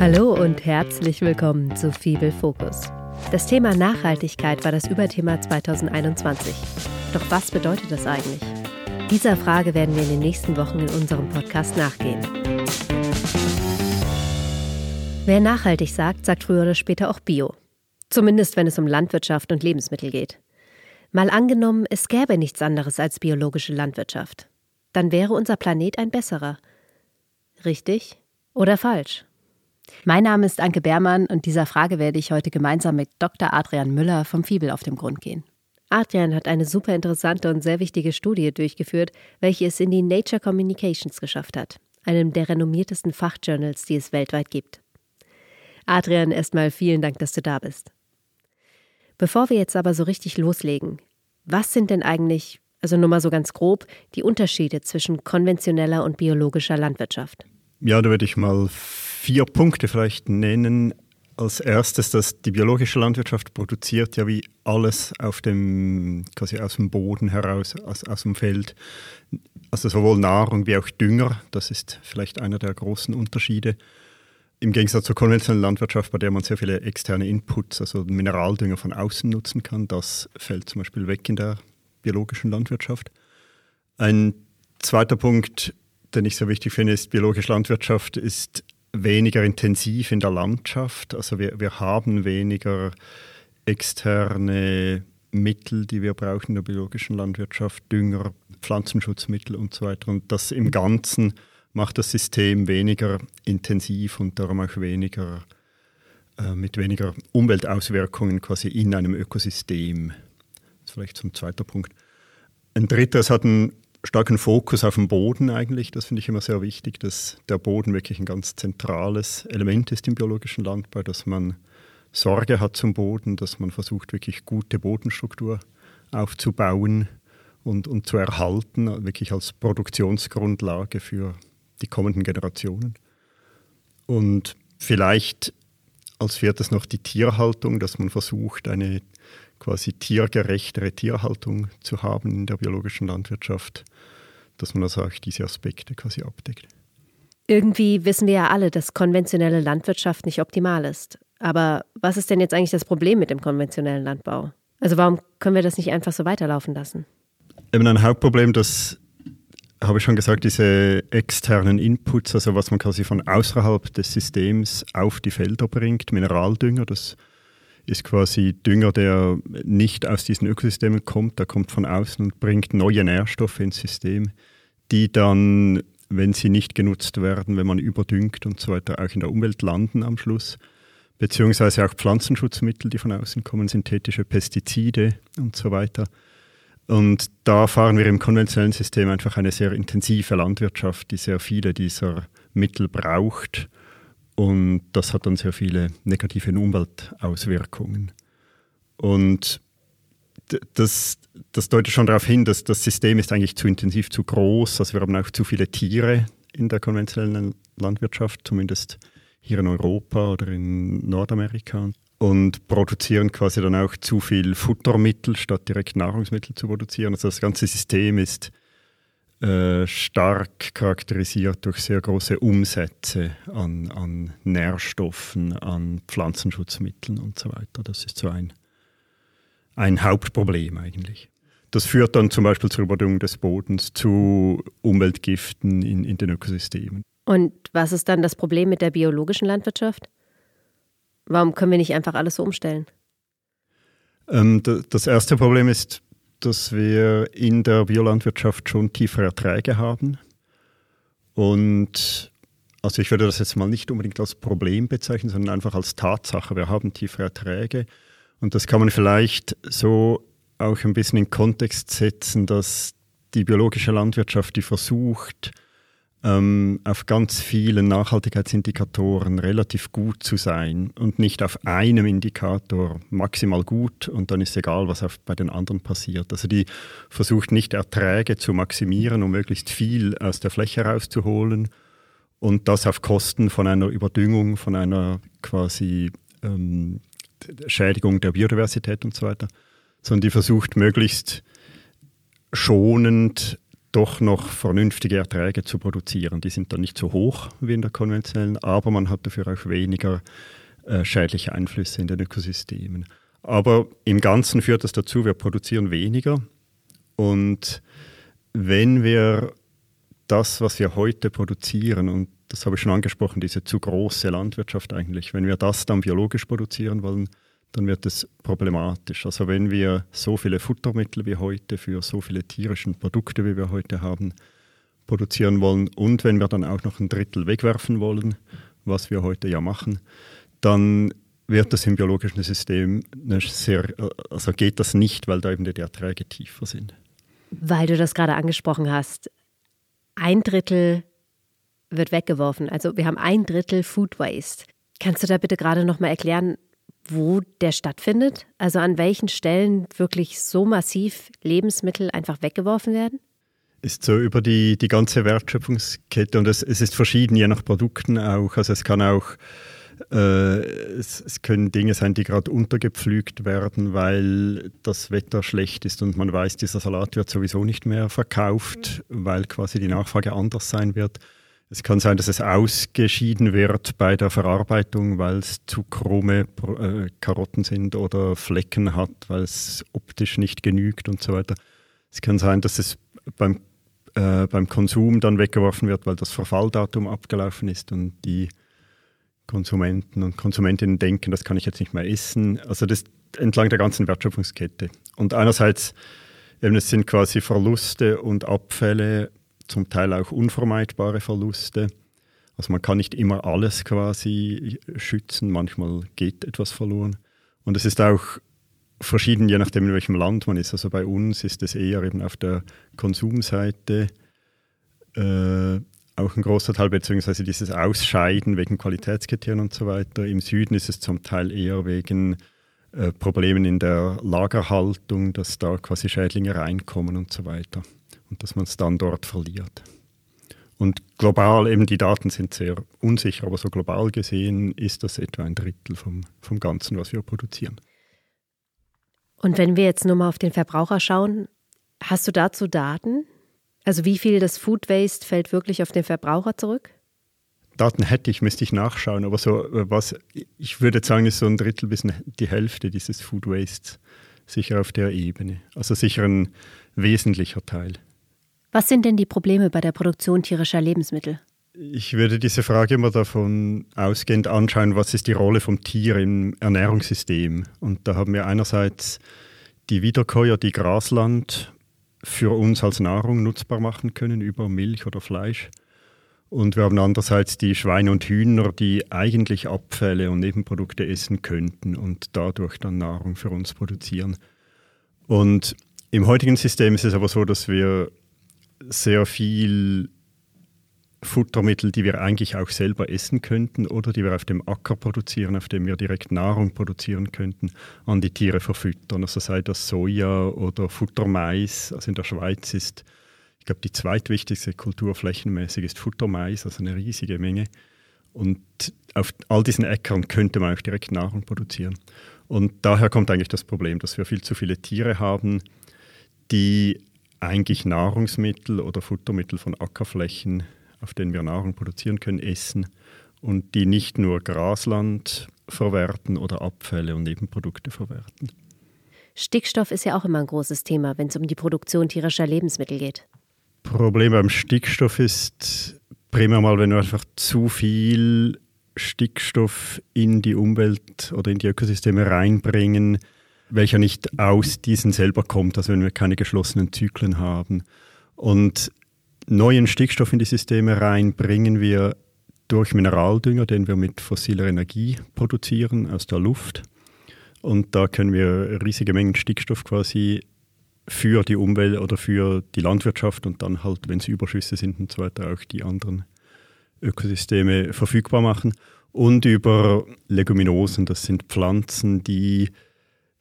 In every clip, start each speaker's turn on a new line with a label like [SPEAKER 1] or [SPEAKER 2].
[SPEAKER 1] Hallo und herzlich willkommen zu Fibel Fokus. Das Thema Nachhaltigkeit war das Überthema 2021. Doch was bedeutet das eigentlich? Dieser Frage werden wir in den nächsten Wochen in unserem Podcast nachgehen. Wer nachhaltig sagt, sagt früher oder später auch Bio. Zumindest wenn es um Landwirtschaft und Lebensmittel geht. Mal angenommen, es gäbe nichts anderes als biologische Landwirtschaft. Dann wäre unser Planet ein besserer. Richtig oder falsch? Mein Name ist Anke Beermann und dieser Frage werde ich heute gemeinsam mit Dr. Adrian Müller vom Fibel auf den Grund gehen. Adrian hat eine super interessante und sehr wichtige Studie durchgeführt, welche es in die Nature Communications geschafft hat, einem der renommiertesten Fachjournals, die es weltweit gibt. Adrian, erstmal vielen Dank, dass du da bist. Bevor wir jetzt aber so richtig loslegen, was sind denn eigentlich, also nur mal so ganz grob, die Unterschiede zwischen konventioneller und biologischer Landwirtschaft?
[SPEAKER 2] Ja, da würde ich mal vier Punkte vielleicht nennen. Als erstes, dass die biologische Landwirtschaft produziert ja wie alles auf dem, quasi aus dem Boden heraus, aus, aus dem Feld. Also sowohl Nahrung wie auch Dünger. Das ist vielleicht einer der großen Unterschiede. Im Gegensatz zur konventionellen Landwirtschaft, bei der man sehr viele externe Inputs, also Mineraldünger von außen nutzen kann, das fällt zum Beispiel weg in der biologischen Landwirtschaft. Ein zweiter Punkt, den ich sehr wichtig finde, ist, biologische Landwirtschaft ist weniger intensiv in der Landschaft. Also wir, wir haben weniger externe Mittel, die wir brauchen in der biologischen Landwirtschaft, Dünger, Pflanzenschutzmittel und so weiter. Und das im Ganzen macht das System weniger intensiv und darum auch weniger äh, mit weniger Umweltauswirkungen quasi in einem Ökosystem. Das ist vielleicht zum zweiten Punkt. Ein dritter, es hat einen starken Fokus auf den Boden eigentlich. Das finde ich immer sehr wichtig, dass der Boden wirklich ein ganz zentrales Element ist im biologischen Landbau, dass man Sorge hat zum Boden, dass man versucht, wirklich gute Bodenstruktur aufzubauen und, und zu erhalten, wirklich als Produktionsgrundlage für die kommenden Generationen. Und vielleicht als viertes noch die Tierhaltung, dass man versucht, eine quasi tiergerechtere Tierhaltung zu haben in der biologischen Landwirtschaft, dass man also auch diese Aspekte quasi abdeckt.
[SPEAKER 1] Irgendwie wissen wir ja alle, dass konventionelle Landwirtschaft nicht optimal ist. Aber was ist denn jetzt eigentlich das Problem mit dem konventionellen Landbau? Also warum können wir das nicht einfach so weiterlaufen lassen?
[SPEAKER 2] Eben ein Hauptproblem, das habe ich schon gesagt, diese externen Inputs, also was man quasi von außerhalb des Systems auf die Felder bringt, Mineraldünger, das ist quasi Dünger, der nicht aus diesen Ökosystemen kommt, der kommt von außen und bringt neue Nährstoffe ins System, die dann, wenn sie nicht genutzt werden, wenn man überdüngt und so weiter, auch in der Umwelt landen am Schluss. Beziehungsweise auch Pflanzenschutzmittel, die von außen kommen, synthetische Pestizide und so weiter. Und da fahren wir im konventionellen System einfach eine sehr intensive Landwirtschaft, die sehr viele dieser Mittel braucht und das hat dann sehr viele negative Umweltauswirkungen. Und das, das deutet schon darauf hin, dass das System ist eigentlich zu intensiv, zu groß. Also wir haben auch zu viele Tiere in der konventionellen Landwirtschaft, zumindest hier in Europa oder in Nordamerika. Und produzieren quasi dann auch zu viel Futtermittel, statt direkt Nahrungsmittel zu produzieren. Also das ganze System ist äh, stark charakterisiert durch sehr große Umsätze an, an Nährstoffen, an Pflanzenschutzmitteln und so weiter. Das ist so ein, ein Hauptproblem eigentlich. Das führt dann zum Beispiel zur Überdüngung des Bodens, zu Umweltgiften in, in den Ökosystemen.
[SPEAKER 1] Und was ist dann das Problem mit der biologischen Landwirtschaft? Warum können wir nicht einfach alles so umstellen?
[SPEAKER 2] Ähm, das erste Problem ist dass wir in der Biolandwirtschaft schon tiefere Erträge haben. Und also ich würde das jetzt mal nicht unbedingt als Problem bezeichnen, sondern einfach als Tatsache. Wir haben tiefere Erträge. Und das kann man vielleicht so auch ein bisschen in Kontext setzen, dass die biologische Landwirtschaft, die versucht, ähm, auf ganz vielen Nachhaltigkeitsindikatoren relativ gut zu sein und nicht auf einem Indikator maximal gut und dann ist egal, was auf, bei den anderen passiert. Also die versucht nicht Erträge zu maximieren, um möglichst viel aus der Fläche rauszuholen und das auf Kosten von einer Überdüngung, von einer quasi ähm, Schädigung der Biodiversität und so weiter, sondern die versucht möglichst schonend doch noch vernünftige Erträge zu produzieren. Die sind dann nicht so hoch wie in der konventionellen, aber man hat dafür auch weniger äh, schädliche Einflüsse in den Ökosystemen. Aber im Ganzen führt das dazu, wir produzieren weniger. Und wenn wir das, was wir heute produzieren, und das habe ich schon angesprochen, diese zu große Landwirtschaft eigentlich, wenn wir das dann biologisch produzieren wollen, dann wird es problematisch. Also wenn wir so viele Futtermittel wie heute für so viele tierischen Produkte, wie wir heute haben, produzieren wollen und wenn wir dann auch noch ein Drittel wegwerfen wollen, was wir heute ja machen, dann wird das im biologischen System sehr, also geht das nicht, weil da eben die Erträge tiefer sind.
[SPEAKER 1] Weil du das gerade angesprochen hast, ein Drittel wird weggeworfen. Also wir haben ein Drittel Food Waste. Kannst du da bitte gerade noch mal erklären, wo der stattfindet? Also an welchen Stellen wirklich so massiv Lebensmittel einfach weggeworfen werden?
[SPEAKER 2] Ist so über die, die ganze Wertschöpfungskette und es, es ist verschieden, je nach Produkten auch. Also es kann auch äh, es, es, können Dinge sein, die gerade untergepflügt werden, weil das Wetter schlecht ist und man weiß, dieser Salat wird sowieso nicht mehr verkauft, weil quasi die Nachfrage anders sein wird. Es kann sein, dass es ausgeschieden wird bei der Verarbeitung, weil es zu krumme äh, Karotten sind oder Flecken hat, weil es optisch nicht genügt und so weiter. Es kann sein, dass es beim, äh, beim Konsum dann weggeworfen wird, weil das Verfalldatum abgelaufen ist und die Konsumenten und Konsumentinnen denken, das kann ich jetzt nicht mehr essen. Also das entlang der ganzen Wertschöpfungskette. Und einerseits eben, es sind quasi Verluste und Abfälle zum Teil auch unvermeidbare Verluste. Also man kann nicht immer alles quasi schützen, manchmal geht etwas verloren. Und es ist auch verschieden, je nachdem, in welchem Land man ist. Also bei uns ist es eher eben auf der Konsumseite äh, auch ein großer Teil, beziehungsweise dieses Ausscheiden wegen Qualitätskriterien und so weiter. Im Süden ist es zum Teil eher wegen äh, Problemen in der Lagerhaltung, dass da quasi Schädlinge reinkommen und so weiter und dass man es dann dort verliert. Und global, eben die Daten sind sehr unsicher, aber so global gesehen ist das etwa ein Drittel vom, vom Ganzen, was wir produzieren.
[SPEAKER 1] Und wenn wir jetzt nur mal auf den Verbraucher schauen, hast du dazu Daten? Also wie viel des Food Waste fällt wirklich auf den Verbraucher zurück?
[SPEAKER 2] Daten hätte ich, müsste ich nachschauen, aber so was, ich würde sagen, ist so ein Drittel bis die Hälfte dieses Food Waste sicher auf der Ebene. Also sicher ein wesentlicher Teil.
[SPEAKER 1] Was sind denn die Probleme bei der Produktion tierischer Lebensmittel?
[SPEAKER 2] Ich würde diese Frage immer davon ausgehend anschauen, was ist die Rolle vom Tier im Ernährungssystem. Und da haben wir einerseits die Wiederkäuer, die Grasland für uns als Nahrung nutzbar machen können über Milch oder Fleisch. Und wir haben andererseits die Schweine und Hühner, die eigentlich Abfälle und Nebenprodukte essen könnten und dadurch dann Nahrung für uns produzieren. Und im heutigen System ist es aber so, dass wir sehr viel Futtermittel, die wir eigentlich auch selber essen könnten oder die wir auf dem Acker produzieren, auf dem wir direkt Nahrung produzieren könnten, an die Tiere verfüttern. Also sei das Soja oder Futtermais. Also in der Schweiz ist, ich glaube, die zweitwichtigste Kultur flächenmäßig ist Futtermais, also eine riesige Menge. Und auf all diesen Äckern könnte man auch direkt Nahrung produzieren. Und daher kommt eigentlich das Problem, dass wir viel zu viele Tiere haben, die eigentlich Nahrungsmittel oder Futtermittel von Ackerflächen, auf denen wir Nahrung produzieren können, essen und die nicht nur Grasland verwerten oder Abfälle und Nebenprodukte verwerten.
[SPEAKER 1] Stickstoff ist ja auch immer ein großes Thema, wenn es um die Produktion tierischer Lebensmittel geht.
[SPEAKER 2] Problem beim Stickstoff ist primär mal, wenn wir einfach zu viel Stickstoff in die Umwelt oder in die Ökosysteme reinbringen, welcher nicht aus diesen selber kommt, also wenn wir keine geschlossenen Zyklen haben. Und neuen Stickstoff in die Systeme rein bringen wir durch Mineraldünger, den wir mit fossiler Energie produzieren aus der Luft. Und da können wir riesige Mengen Stickstoff quasi für die Umwelt oder für die Landwirtschaft und dann halt, wenn es Überschüsse sind und so weiter, auch die anderen Ökosysteme verfügbar machen. Und über Leguminosen, das sind Pflanzen, die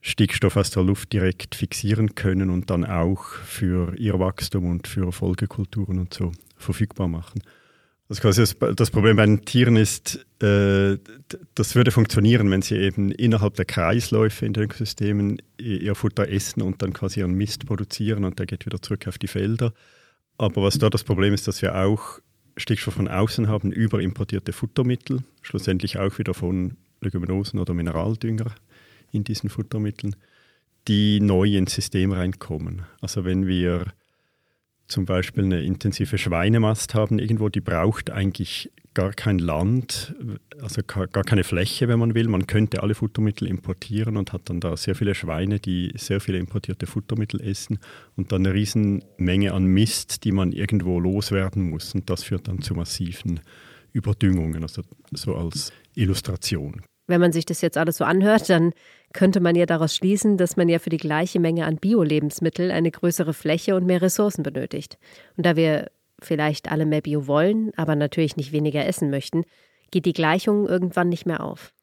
[SPEAKER 2] Stickstoff aus der Luft direkt fixieren können und dann auch für ihr Wachstum und für Folgekulturen und so verfügbar machen. Also quasi das, das Problem bei den Tieren ist, äh, das würde funktionieren, wenn sie eben innerhalb der Kreisläufe in den Ökosystemen ihr Futter essen und dann quasi ihren Mist produzieren und der geht wieder zurück auf die Felder. Aber was da das Problem ist, dass wir auch Stickstoff von außen haben über importierte Futtermittel, schlussendlich auch wieder von Leguminosen oder Mineraldünger in diesen Futtermitteln, die neu ins System reinkommen. Also wenn wir zum Beispiel eine intensive Schweinemast haben irgendwo, die braucht eigentlich gar kein Land, also gar keine Fläche, wenn man will. Man könnte alle Futtermittel importieren und hat dann da sehr viele Schweine, die sehr viele importierte Futtermittel essen und dann eine Riesenmenge an Mist, die man irgendwo loswerden muss. Und das führt dann zu massiven Überdüngungen, also so als Illustration.
[SPEAKER 1] Wenn man sich das jetzt alles so anhört, dann könnte man ja daraus schließen, dass man ja für die gleiche Menge an Bio-Lebensmitteln eine größere Fläche und mehr Ressourcen benötigt. Und da wir vielleicht alle mehr Bio wollen, aber natürlich nicht weniger essen möchten, geht die Gleichung irgendwann nicht mehr auf.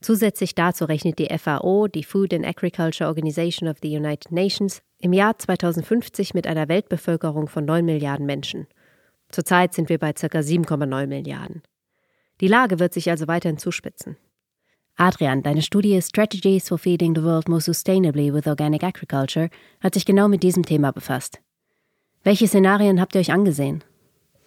[SPEAKER 1] Zusätzlich dazu rechnet die FAO, die Food and Agriculture Organization of the United Nations, im Jahr 2050 mit einer Weltbevölkerung von 9 Milliarden Menschen. Zurzeit sind wir bei ca. 7,9 Milliarden. Die Lage wird sich also weiterhin zuspitzen. Adrian, deine Studie Strategies for Feeding the World More Sustainably with Organic Agriculture hat sich genau mit diesem Thema befasst. Welche Szenarien habt ihr euch angesehen?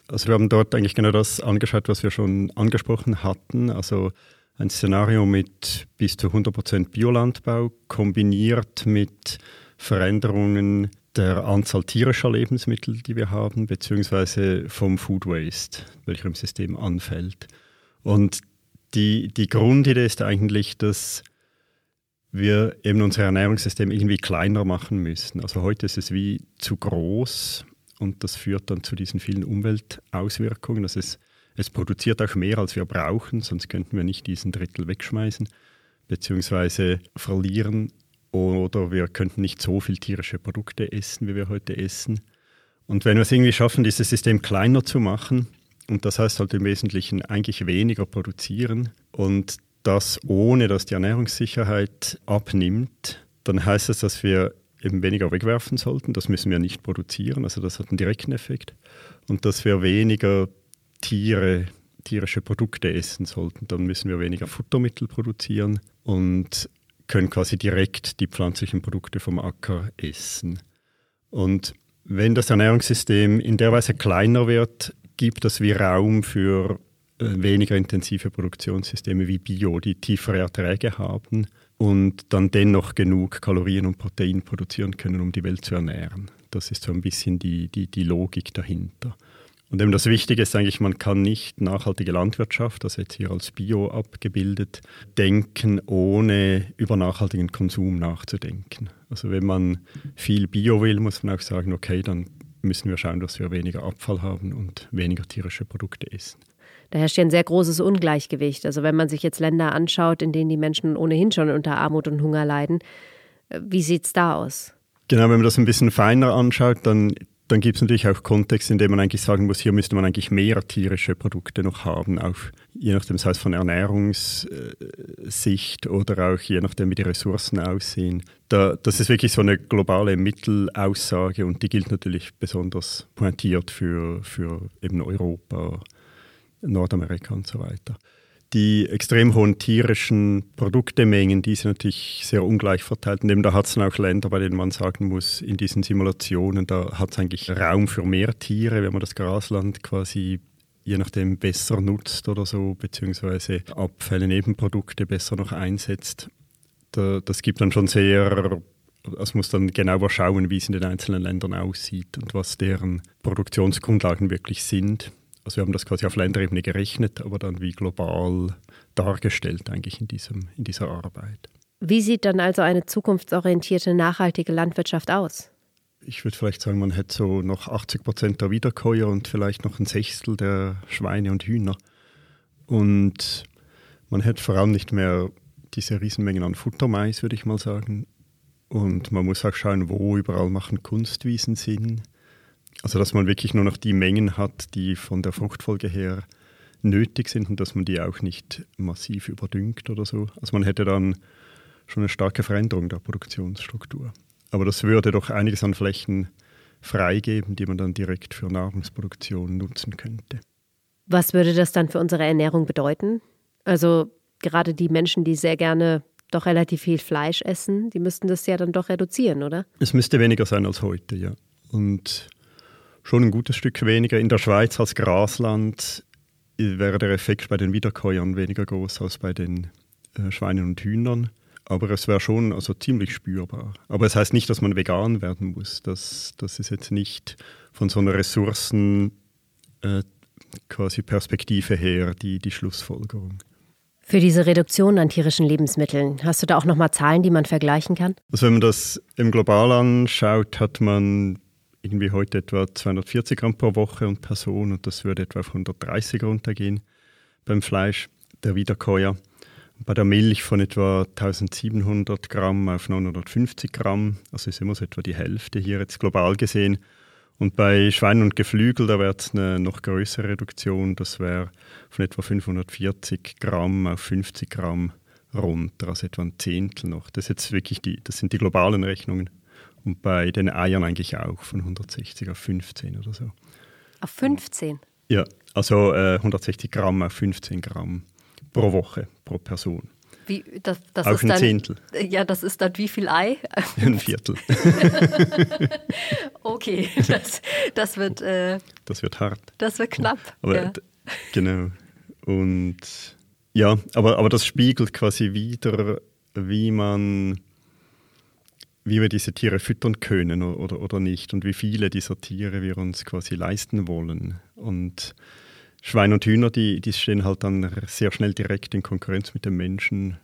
[SPEAKER 2] Also wir haben dort eigentlich genau das angeschaut, was wir schon angesprochen hatten. Also ein Szenario mit bis zu 100% Biolandbau kombiniert mit Veränderungen der Anzahl tierischer Lebensmittel, die wir haben, beziehungsweise vom Food Waste, welcher im System anfällt. Und die, die Grundidee ist eigentlich, dass wir eben unser Ernährungssystem irgendwie kleiner machen müssen. Also heute ist es wie zu groß und das führt dann zu diesen vielen Umweltauswirkungen. Das ist, es produziert auch mehr, als wir brauchen, sonst könnten wir nicht diesen Drittel wegschmeißen beziehungsweise verlieren oder wir könnten nicht so viel tierische Produkte essen, wie wir heute essen. Und wenn wir es irgendwie schaffen, dieses System kleiner zu machen, und das heißt halt im Wesentlichen eigentlich weniger produzieren und das ohne, dass die Ernährungssicherheit abnimmt, dann heißt es, dass wir eben weniger wegwerfen sollten. Das müssen wir nicht produzieren, also das hat einen direkten Effekt. Und dass wir weniger Tiere, tierische Produkte essen sollten. Dann müssen wir weniger Futtermittel produzieren und können quasi direkt die pflanzlichen Produkte vom Acker essen. Und wenn das Ernährungssystem in der Weise kleiner wird, gibt es wie Raum für äh, weniger intensive Produktionssysteme wie Bio, die tiefere Erträge haben und dann dennoch genug Kalorien und Protein produzieren können, um die Welt zu ernähren. Das ist so ein bisschen die, die, die Logik dahinter. Und eben das Wichtige ist eigentlich, man kann nicht nachhaltige Landwirtschaft, das jetzt hier als Bio abgebildet, denken, ohne über nachhaltigen Konsum nachzudenken. Also wenn man viel Bio will, muss man auch sagen, okay, dann müssen wir schauen, dass wir weniger Abfall haben und weniger tierische Produkte essen.
[SPEAKER 1] Da herrscht ja ein sehr großes Ungleichgewicht. Also wenn man sich jetzt Länder anschaut, in denen die Menschen ohnehin schon unter Armut und Hunger leiden, äh, wie sieht es da aus?
[SPEAKER 2] Genau, wenn man das ein bisschen feiner anschaut, dann dann gibt es natürlich auch Kontext, in dem man eigentlich sagen muss, hier müsste man eigentlich mehr tierische Produkte noch haben, auch je nachdem, sei es von Ernährungssicht oder auch je nachdem, wie die Ressourcen aussehen. Da, das ist wirklich so eine globale Mittelaussage und die gilt natürlich besonders pointiert für, für eben Europa, Nordamerika und so weiter die extrem hohen tierischen Produktemengen, die sind natürlich sehr ungleich verteilt. Und da hat es dann auch Länder, bei denen man sagen muss, in diesen Simulationen, da hat es eigentlich Raum für mehr Tiere, wenn man das Grasland quasi je nachdem besser nutzt oder so, beziehungsweise Abfälle, Nebenprodukte besser noch einsetzt. Da, das gibt dann schon sehr, es muss dann genauer schauen, wie es in den einzelnen Ländern aussieht und was deren Produktionsgrundlagen wirklich sind. Also wir haben das quasi auf Länderebene gerechnet, aber dann wie global dargestellt eigentlich in, diesem, in dieser Arbeit.
[SPEAKER 1] Wie sieht dann also eine zukunftsorientierte, nachhaltige Landwirtschaft aus?
[SPEAKER 2] Ich würde vielleicht sagen, man hätte so noch 80 Prozent der Wiederkäuer und vielleicht noch ein Sechstel der Schweine und Hühner. Und man hätte vor allem nicht mehr diese Riesenmengen an Futtermais, würde ich mal sagen. Und man muss auch schauen, wo überall machen Kunstwiesen Sinn. Also dass man wirklich nur noch die Mengen hat, die von der Fruchtfolge her nötig sind und dass man die auch nicht massiv überdüngt oder so. Also man hätte dann schon eine starke Veränderung der Produktionsstruktur. Aber das würde doch einiges an Flächen freigeben, die man dann direkt für Nahrungsproduktion nutzen könnte.
[SPEAKER 1] Was würde das dann für unsere Ernährung bedeuten? Also gerade die Menschen, die sehr gerne doch relativ viel Fleisch essen, die müssten das ja dann doch reduzieren, oder?
[SPEAKER 2] Es müsste weniger sein als heute, ja. Und schon ein gutes Stück weniger. In der Schweiz als Grasland wäre der Effekt bei den Wiederkäuern weniger groß als bei den äh, Schweinen und Hühnern. Aber es wäre schon also ziemlich spürbar. Aber es das heißt nicht, dass man vegan werden muss. Das, das ist jetzt nicht von so einer Ressourcen äh, quasi Perspektive her die, die Schlussfolgerung.
[SPEAKER 1] Für diese Reduktion an tierischen Lebensmitteln, hast du da auch nochmal Zahlen, die man vergleichen kann?
[SPEAKER 2] Also wenn man das im Global anschaut, hat man irgendwie heute etwa 240 Gramm pro Woche und Person und das würde etwa auf 130 runtergehen beim Fleisch der Wiederkäuer. Bei der Milch von etwa 1700 Gramm auf 950 Gramm, also ist immer so etwa die Hälfte hier jetzt global gesehen. Und bei Schweinen und Geflügel, da wäre es eine noch größere Reduktion, das wäre von etwa 540 Gramm auf 50 Gramm runter, also etwa ein Zehntel noch. Das, jetzt wirklich die, das sind die globalen Rechnungen. Und bei den Eiern eigentlich auch von 160 auf 15 oder so.
[SPEAKER 1] Auf 15?
[SPEAKER 2] Ja, also äh, 160 Gramm auf 15 Gramm pro Woche, pro Person.
[SPEAKER 1] Wie, das, das
[SPEAKER 2] Auf
[SPEAKER 1] ist
[SPEAKER 2] ein
[SPEAKER 1] dann,
[SPEAKER 2] Zehntel.
[SPEAKER 1] Ja, das ist dann wie viel Ei?
[SPEAKER 2] Ein Viertel.
[SPEAKER 1] okay, das, das, wird, äh,
[SPEAKER 2] das wird hart.
[SPEAKER 1] Das wird knapp.
[SPEAKER 2] Aber,
[SPEAKER 1] ja.
[SPEAKER 2] Genau. Und ja, aber, aber das spiegelt quasi wieder, wie man wie wir diese Tiere füttern können oder, oder nicht und wie viele dieser Tiere wir uns quasi leisten wollen. Und Schweine und Hühner, die, die stehen halt dann sehr schnell direkt in Konkurrenz mit den Menschen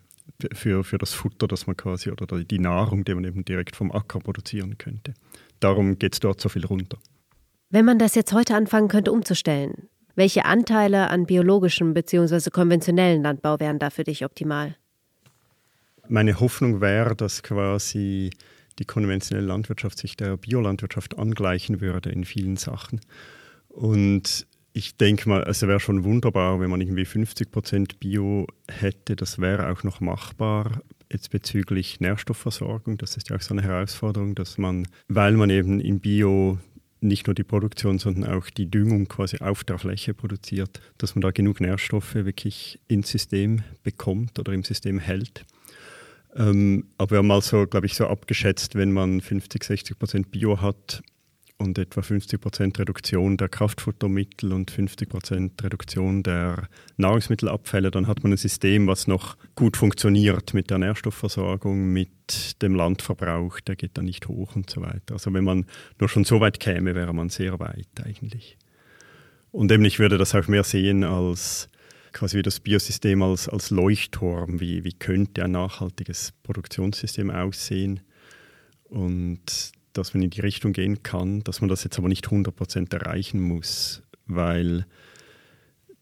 [SPEAKER 2] für, für das Futter, das man quasi, oder die Nahrung, die man eben direkt vom Acker produzieren könnte. Darum geht es dort so viel runter.
[SPEAKER 1] Wenn man das jetzt heute anfangen könnte umzustellen, welche Anteile an biologischem bzw. konventionellen Landbau wären da für dich optimal?
[SPEAKER 2] Meine Hoffnung wäre, dass quasi die konventionelle Landwirtschaft sich der Biolandwirtschaft angleichen würde in vielen Sachen. Und ich denke mal, es wäre schon wunderbar, wenn man irgendwie 50 Prozent Bio hätte. Das wäre auch noch machbar. Jetzt bezüglich Nährstoffversorgung, das ist ja auch so eine Herausforderung, dass man, weil man eben in Bio nicht nur die Produktion, sondern auch die Düngung quasi auf der Fläche produziert, dass man da genug Nährstoffe wirklich ins System bekommt oder im System hält. Ähm, aber wir haben mal so, glaube ich, so abgeschätzt, wenn man 50, 60 Prozent Bio hat, und etwa 50 Prozent Reduktion der Kraftfuttermittel und 50 Prozent Reduktion der Nahrungsmittelabfälle, dann hat man ein System, was noch gut funktioniert mit der Nährstoffversorgung, mit dem Landverbrauch, der geht dann nicht hoch und so weiter. Also wenn man nur schon so weit käme, wäre man sehr weit eigentlich. Und eben ich würde das auch mehr sehen als quasi wie das Biosystem als, als Leuchtturm, wie, wie könnte ein nachhaltiges Produktionssystem aussehen. Und dass man in die Richtung gehen kann, dass man das jetzt aber nicht 100% erreichen muss, weil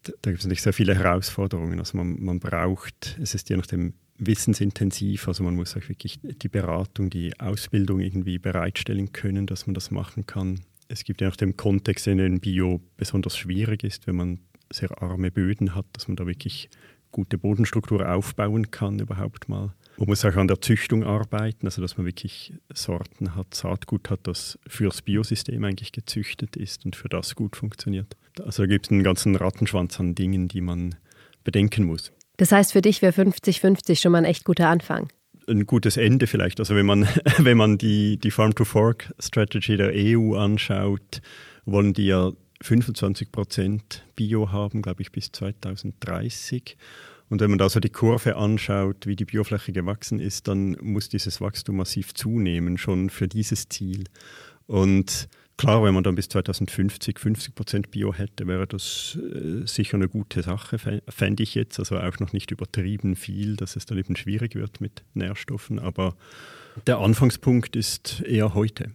[SPEAKER 2] da gibt es natürlich sehr viele Herausforderungen. Also man, man braucht, es ist je nachdem wissensintensiv, also man muss auch wirklich die Beratung, die Ausbildung irgendwie bereitstellen können, dass man das machen kann. Es gibt je nach dem Kontext, in dem Bio besonders schwierig ist, wenn man sehr arme Böden hat, dass man da wirklich gute Bodenstruktur aufbauen kann überhaupt mal. Man muss auch an der Züchtung arbeiten, also dass man wirklich Sorten hat, Saatgut hat, das fürs Biosystem eigentlich gezüchtet ist und für das gut funktioniert. Also da gibt es einen ganzen Rattenschwanz an Dingen, die man bedenken muss.
[SPEAKER 1] Das heißt, für dich wäre 50-50 schon mal ein echt guter Anfang.
[SPEAKER 2] Ein gutes Ende vielleicht. Also wenn man, wenn man die, die Farm-to-Fork-Strategy der EU anschaut, wollen die ja 25 Prozent Bio haben, glaube ich, bis 2030. Und wenn man da so die Kurve anschaut, wie die Biofläche gewachsen ist, dann muss dieses Wachstum massiv zunehmen, schon für dieses Ziel. Und klar, wenn man dann bis 2050 50 Prozent Bio hätte, wäre das äh, sicher eine gute Sache, fände ich jetzt. Also auch noch nicht übertrieben viel, dass es dann eben schwierig wird mit Nährstoffen. Aber der Anfangspunkt ist eher heute.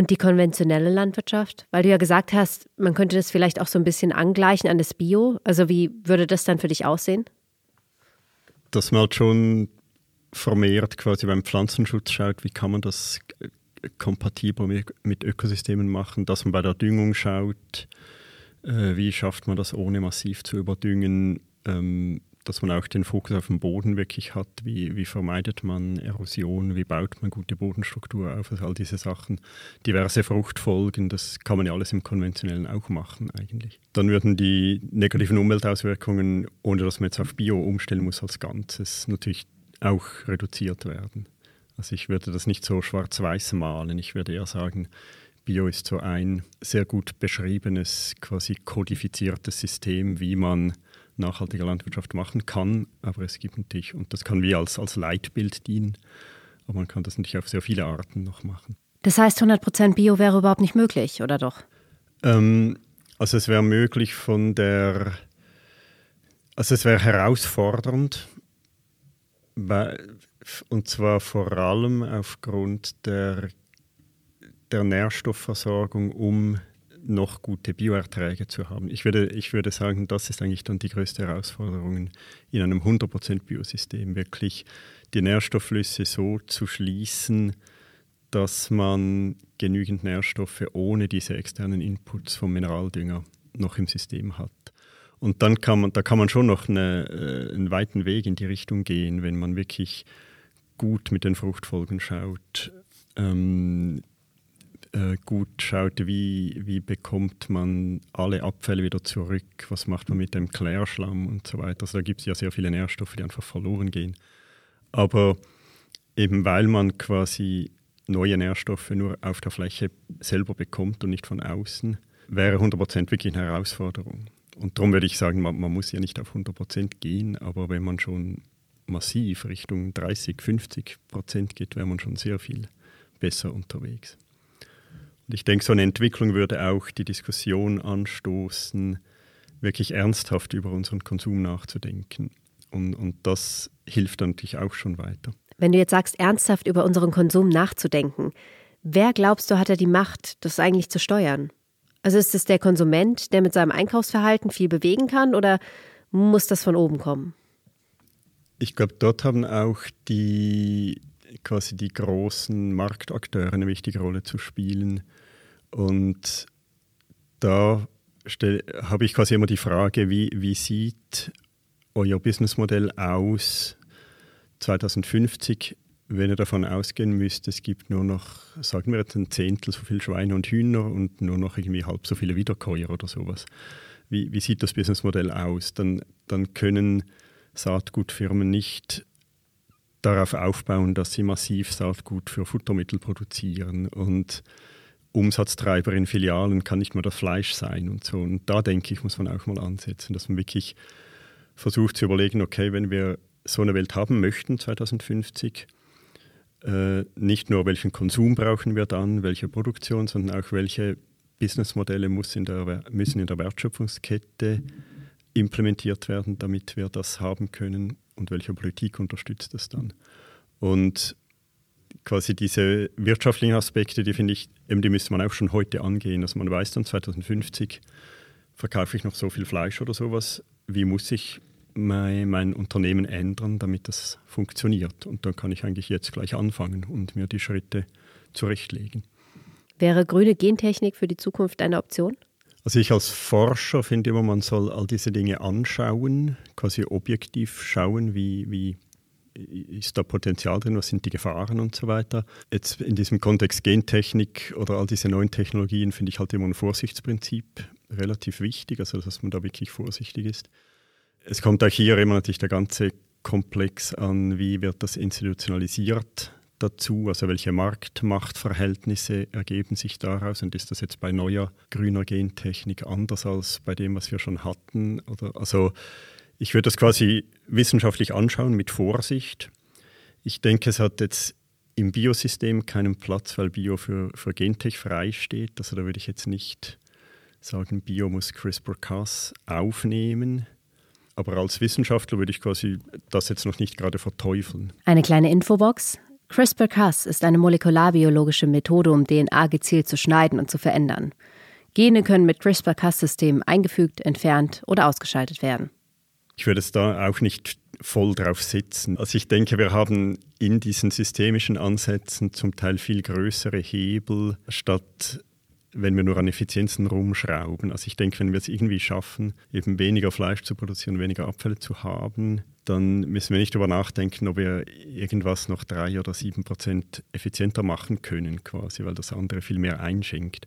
[SPEAKER 1] Und die konventionelle Landwirtschaft? Weil du ja gesagt hast, man könnte das vielleicht auch so ein bisschen angleichen an das Bio. Also wie würde das dann für dich aussehen?
[SPEAKER 2] Dass man halt schon vermehrt quasi beim Pflanzenschutz schaut, wie kann man das kompatibel mit Ökosystemen machen, dass man bei der Düngung schaut, äh, wie schafft man das ohne massiv zu überdüngen, ähm, dass man auch den Fokus auf den Boden wirklich hat. Wie, wie vermeidet man Erosion? Wie baut man gute Bodenstruktur auf? Also all diese Sachen. Diverse Fruchtfolgen, das kann man ja alles im Konventionellen auch machen eigentlich. Dann würden die negativen Umweltauswirkungen, ohne dass man jetzt auf Bio umstellen muss als Ganzes, natürlich auch reduziert werden. Also ich würde das nicht so schwarz-weiß malen. Ich würde eher sagen, Bio ist so ein sehr gut beschriebenes, quasi kodifiziertes System, wie man nachhaltige Landwirtschaft machen kann. Aber es gibt natürlich, und das kann wie als, als Leitbild dienen, aber man kann das natürlich auf sehr viele Arten noch machen.
[SPEAKER 1] Das heißt, 100% Bio wäre überhaupt nicht möglich, oder doch?
[SPEAKER 2] Ähm, also es wäre möglich von der, also es wäre herausfordernd, und zwar vor allem aufgrund der, der Nährstoffversorgung, um noch gute Bioerträge zu haben. Ich würde, ich würde sagen, das ist eigentlich dann die größte Herausforderung in einem 100% Biosystem, wirklich die Nährstoffflüsse so zu schließen, dass man genügend Nährstoffe ohne diese externen Inputs vom Mineraldünger noch im System hat. Und dann kann man, da kann man schon noch eine, äh, einen weiten Weg in die Richtung gehen, wenn man wirklich gut mit den Fruchtfolgen schaut, ähm, äh, gut schaut, wie, wie bekommt man alle Abfälle wieder zurück, was macht man mit dem Klärschlamm und so weiter. Also da gibt es ja sehr viele Nährstoffe, die einfach verloren gehen. Aber eben weil man quasi neue Nährstoffe nur auf der Fläche selber bekommt und nicht von außen, wäre 100% wirklich eine Herausforderung. Und darum würde ich sagen, man, man muss ja nicht auf 100% gehen, aber wenn man schon massiv Richtung 30, 50 Prozent geht, wäre man schon sehr viel besser unterwegs. Ich denke, so eine Entwicklung würde auch die Diskussion anstoßen, wirklich ernsthaft über unseren Konsum nachzudenken. Und, und das hilft dann natürlich auch schon weiter.
[SPEAKER 1] Wenn du jetzt sagst, ernsthaft über unseren Konsum nachzudenken, wer glaubst du, hat da die Macht, das eigentlich zu steuern? Also ist es der Konsument, der mit seinem Einkaufsverhalten viel bewegen kann oder muss das von oben kommen?
[SPEAKER 2] Ich glaube, dort haben auch die quasi die großen Marktakteure eine wichtige Rolle zu spielen. Und da habe ich quasi immer die Frage, wie, wie sieht euer Businessmodell aus 2050, wenn ihr davon ausgehen müsst, es gibt nur noch, sagen wir jetzt ein Zehntel so viel Schweine und Hühner und nur noch irgendwie halb so viele Wiederkäuer oder sowas. Wie, wie sieht das Businessmodell aus? Dann, dann können Saatgutfirmen nicht darauf aufbauen, dass sie massiv Saatgut für Futtermittel produzieren und Umsatztreiber in Filialen kann nicht mehr das Fleisch sein und so. Und da denke ich, muss man auch mal ansetzen, dass man wirklich versucht zu überlegen, okay, wenn wir so eine Welt haben möchten 2050, äh, nicht nur welchen Konsum brauchen wir dann, welche Produktion, sondern auch welche Businessmodelle muss in der, müssen in der Wertschöpfungskette implementiert werden, damit wir das haben können und welche Politik unterstützt das dann. Und quasi diese wirtschaftlichen Aspekte, die finde ich, eben die müsste man auch schon heute angehen. Also man weiß dann 2050 verkaufe ich noch so viel Fleisch oder sowas, wie muss ich mein, mein Unternehmen ändern, damit das funktioniert. Und dann kann ich eigentlich jetzt gleich anfangen und mir die Schritte zurechtlegen.
[SPEAKER 1] Wäre grüne Gentechnik für die Zukunft eine Option?
[SPEAKER 2] Also ich als Forscher finde immer, man soll all diese Dinge anschauen, quasi objektiv schauen, wie, wie ist da Potenzial drin, was sind die Gefahren und so weiter. Jetzt in diesem Kontext Gentechnik oder all diese neuen Technologien finde ich halt immer ein Vorsichtsprinzip relativ wichtig, also dass man da wirklich vorsichtig ist. Es kommt auch hier immer natürlich der ganze Komplex an, wie wird das institutionalisiert dazu, also welche Marktmachtverhältnisse ergeben sich daraus und ist das jetzt bei neuer grüner Gentechnik anders als bei dem, was wir schon hatten? Oder, also ich würde das quasi wissenschaftlich anschauen mit Vorsicht. Ich denke, es hat jetzt im Biosystem keinen Platz, weil Bio für, für Gentech frei steht. Also da würde ich jetzt nicht sagen, Bio muss CRISPR-Cas aufnehmen. Aber als Wissenschaftler würde ich quasi das jetzt noch nicht gerade verteufeln.
[SPEAKER 1] Eine kleine Infobox. CRISPR-Cas ist eine molekularbiologische Methode, um DNA gezielt zu schneiden und zu verändern. Gene können mit CRISPR-Cas-Systemen eingefügt, entfernt oder ausgeschaltet werden.
[SPEAKER 2] Ich würde es da auch nicht voll drauf sitzen. Also ich denke, wir haben in diesen systemischen Ansätzen zum Teil viel größere Hebel, statt wenn wir nur an Effizienzen rumschrauben. Also ich denke, wenn wir es irgendwie schaffen, eben weniger Fleisch zu produzieren, weniger Abfälle zu haben, dann müssen wir nicht darüber nachdenken, ob wir irgendwas noch drei oder sieben Prozent effizienter machen können, quasi, weil das andere viel mehr einschenkt.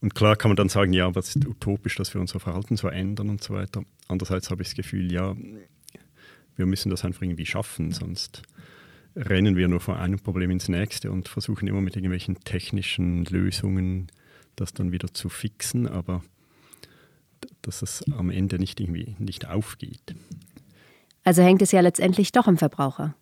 [SPEAKER 2] Und klar kann man dann sagen, ja, aber es ist utopisch, dass wir unser Verhalten so ändern und so weiter. Andererseits habe ich das Gefühl, ja, wir müssen das einfach irgendwie schaffen, sonst rennen wir nur von einem Problem ins nächste und versuchen immer mit irgendwelchen technischen Lösungen das dann wieder zu fixen, aber dass es am Ende nicht irgendwie nicht aufgeht.
[SPEAKER 1] Also hängt es ja letztendlich doch am Verbraucher.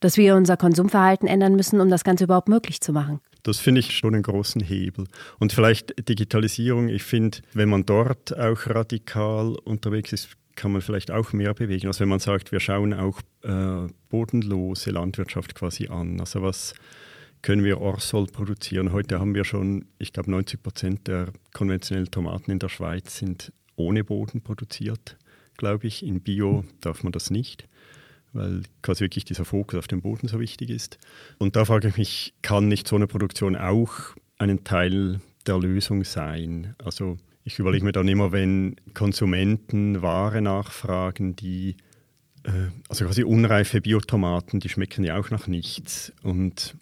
[SPEAKER 1] Dass wir unser Konsumverhalten ändern müssen, um das Ganze überhaupt möglich zu machen.
[SPEAKER 2] Das finde ich schon einen großen Hebel. Und vielleicht Digitalisierung, ich finde, wenn man dort auch radikal unterwegs ist, kann man vielleicht auch mehr bewegen. Also wenn man sagt, wir schauen auch äh, bodenlose Landwirtschaft quasi an. Also was können wir Orsol produzieren? Heute haben wir schon, ich glaube, 90 Prozent der konventionellen Tomaten in der Schweiz sind ohne Boden produziert, glaube ich. In Bio darf man das nicht, weil quasi wirklich dieser Fokus auf dem Boden so wichtig ist. Und da frage ich mich, kann nicht so eine Produktion auch einen Teil der Lösung sein? Also ich überlege mir dann immer, wenn Konsumenten Ware nachfragen, die äh, also quasi unreife Biotomaten, die schmecken ja auch nach nichts. Und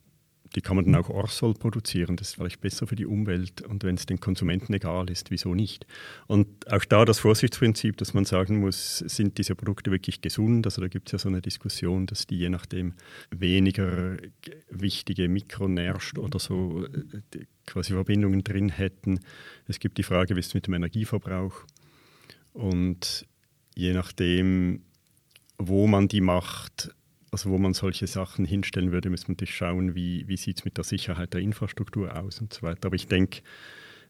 [SPEAKER 2] die kann man dann auch Orsol produzieren. Das ist vielleicht besser für die Umwelt. Und wenn es den Konsumenten egal ist, wieso nicht? Und auch da das Vorsichtsprinzip, dass man sagen muss, sind diese Produkte wirklich gesund? Also da gibt es ja so eine Diskussion, dass die je nachdem weniger wichtige Mikronährstoffe oder so äh, quasi Verbindungen drin hätten. Es gibt die Frage, wie ist es mit dem Energieverbrauch? Und je nachdem, wo man die macht, also wo man solche Sachen hinstellen würde, muss man natürlich schauen, wie, wie sieht es mit der Sicherheit der Infrastruktur aus und so weiter. Aber ich denke,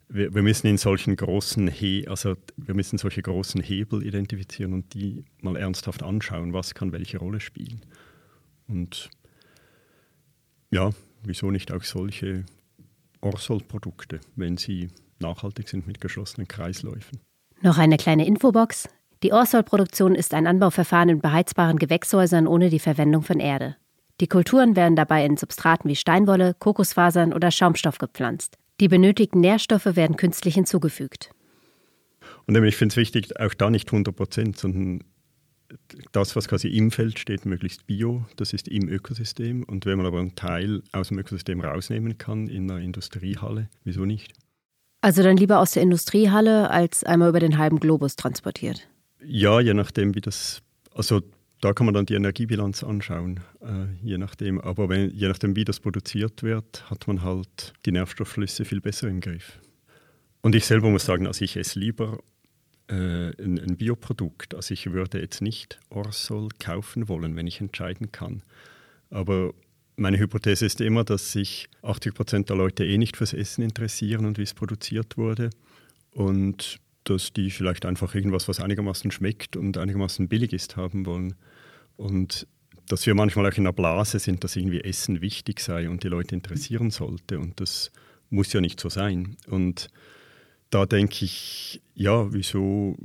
[SPEAKER 2] wir, wir, müssen in solchen großen He also wir müssen solche großen Hebel identifizieren und die mal ernsthaft anschauen, was kann welche Rolle spielen. Und ja, wieso nicht auch solche Orsol-Produkte, wenn sie nachhaltig sind mit geschlossenen Kreisläufen.
[SPEAKER 1] Noch eine kleine Infobox. Die Orsol-Produktion ist ein Anbauverfahren in beheizbaren Gewächshäusern ohne die Verwendung von Erde. Die Kulturen werden dabei in Substraten wie Steinwolle, Kokosfasern oder Schaumstoff gepflanzt. Die benötigten Nährstoffe werden künstlich hinzugefügt.
[SPEAKER 2] Und ich finde es wichtig, auch da nicht 100 Prozent, sondern das, was quasi im Feld steht, möglichst bio, das ist im Ökosystem. Und wenn man aber einen Teil aus dem Ökosystem rausnehmen kann in einer Industriehalle, wieso nicht?
[SPEAKER 1] Also dann lieber aus der Industriehalle als einmal über den halben Globus transportiert.
[SPEAKER 2] Ja, je nachdem, wie das, also da kann man dann die Energiebilanz anschauen, äh, je nachdem. Aber wenn, je nachdem, wie das produziert wird, hat man halt die Nährstoffflüsse viel besser im Griff. Und ich selber muss sagen, also ich esse lieber äh, ein, ein, Bioprodukt. Also ich würde jetzt nicht Orsol kaufen wollen, wenn ich entscheiden kann. Aber meine Hypothese ist immer, dass sich 80 Prozent der Leute eh nicht fürs Essen interessieren und wie es produziert wurde. Und dass die vielleicht einfach irgendwas, was einigermaßen schmeckt und einigermaßen billig ist, haben wollen. Und dass wir manchmal auch in einer Blase sind, dass irgendwie Essen wichtig sei und die Leute interessieren sollte. Und das muss ja nicht so sein. Und da denke ich, ja, wieso,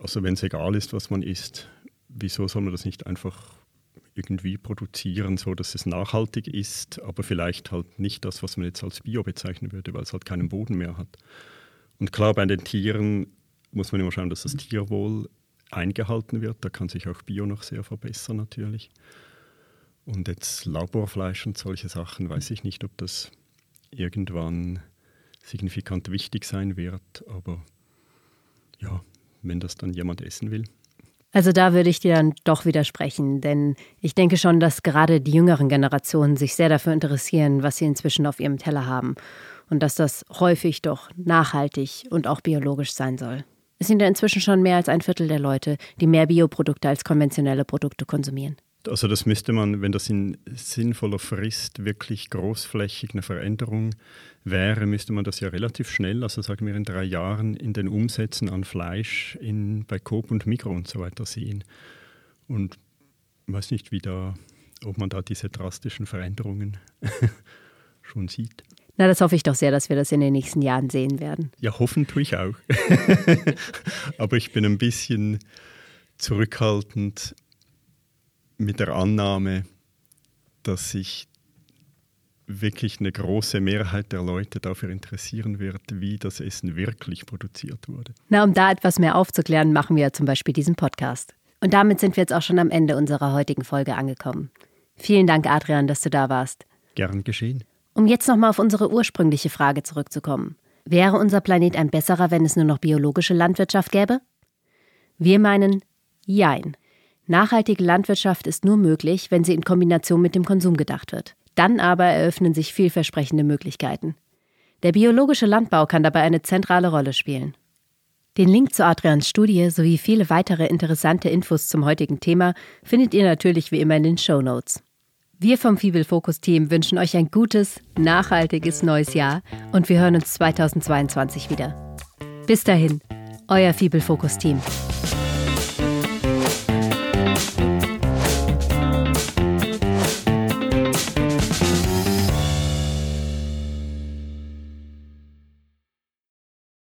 [SPEAKER 2] also wenn es egal ist, was man isst, wieso soll man das nicht einfach irgendwie produzieren, so dass es nachhaltig ist, aber vielleicht halt nicht das, was man jetzt als Bio bezeichnen würde, weil es halt keinen Boden mehr hat. Und klar, bei den Tieren muss man immer schauen, dass das Tierwohl eingehalten wird. Da kann sich auch Bio noch sehr verbessern natürlich. Und jetzt Laborfleisch und solche Sachen, weiß ich nicht, ob das irgendwann signifikant wichtig sein wird. Aber ja, wenn das dann jemand essen will.
[SPEAKER 1] Also da würde ich dir dann doch widersprechen, denn ich denke schon, dass gerade die jüngeren Generationen sich sehr dafür interessieren, was sie inzwischen auf ihrem Teller haben und dass das häufig doch nachhaltig und auch biologisch sein soll. Es sind ja inzwischen schon mehr als ein Viertel der Leute, die mehr Bioprodukte als konventionelle Produkte konsumieren.
[SPEAKER 2] Also das müsste man, wenn das in sinnvoller Frist wirklich großflächig eine Veränderung wäre, müsste man das ja relativ schnell, also sagen wir in drei Jahren, in den Umsätzen an Fleisch in, bei Coop und Mikro und so weiter sehen. Und ich weiß nicht, wie da, ob man da diese drastischen Veränderungen schon sieht.
[SPEAKER 1] Na, das hoffe ich doch sehr, dass wir das in den nächsten Jahren sehen werden.
[SPEAKER 2] Ja, hoffen tue ich auch. Aber ich bin ein bisschen zurückhaltend mit der Annahme, dass sich wirklich eine große Mehrheit der Leute dafür interessieren wird, wie das Essen wirklich produziert wurde.
[SPEAKER 1] Na, um da etwas mehr aufzuklären, machen wir zum Beispiel diesen Podcast. Und damit sind wir jetzt auch schon am Ende unserer heutigen Folge angekommen. Vielen Dank, Adrian, dass du da warst.
[SPEAKER 2] Gern geschehen.
[SPEAKER 1] Um jetzt nochmal auf unsere ursprüngliche Frage zurückzukommen. Wäre unser Planet ein besserer, wenn es nur noch biologische Landwirtschaft gäbe? Wir meinen, jein. Nachhaltige Landwirtschaft ist nur möglich, wenn sie in Kombination mit dem Konsum gedacht wird. Dann aber eröffnen sich vielversprechende Möglichkeiten. Der biologische Landbau kann dabei eine zentrale Rolle spielen. Den Link zu Adrians Studie sowie viele weitere interessante Infos zum heutigen Thema findet ihr natürlich wie immer in den Show Notes. Wir vom Fibel Focus Team wünschen euch ein gutes, nachhaltiges neues Jahr und wir hören uns 2022 wieder. Bis dahin, euer Fibel Focus Team.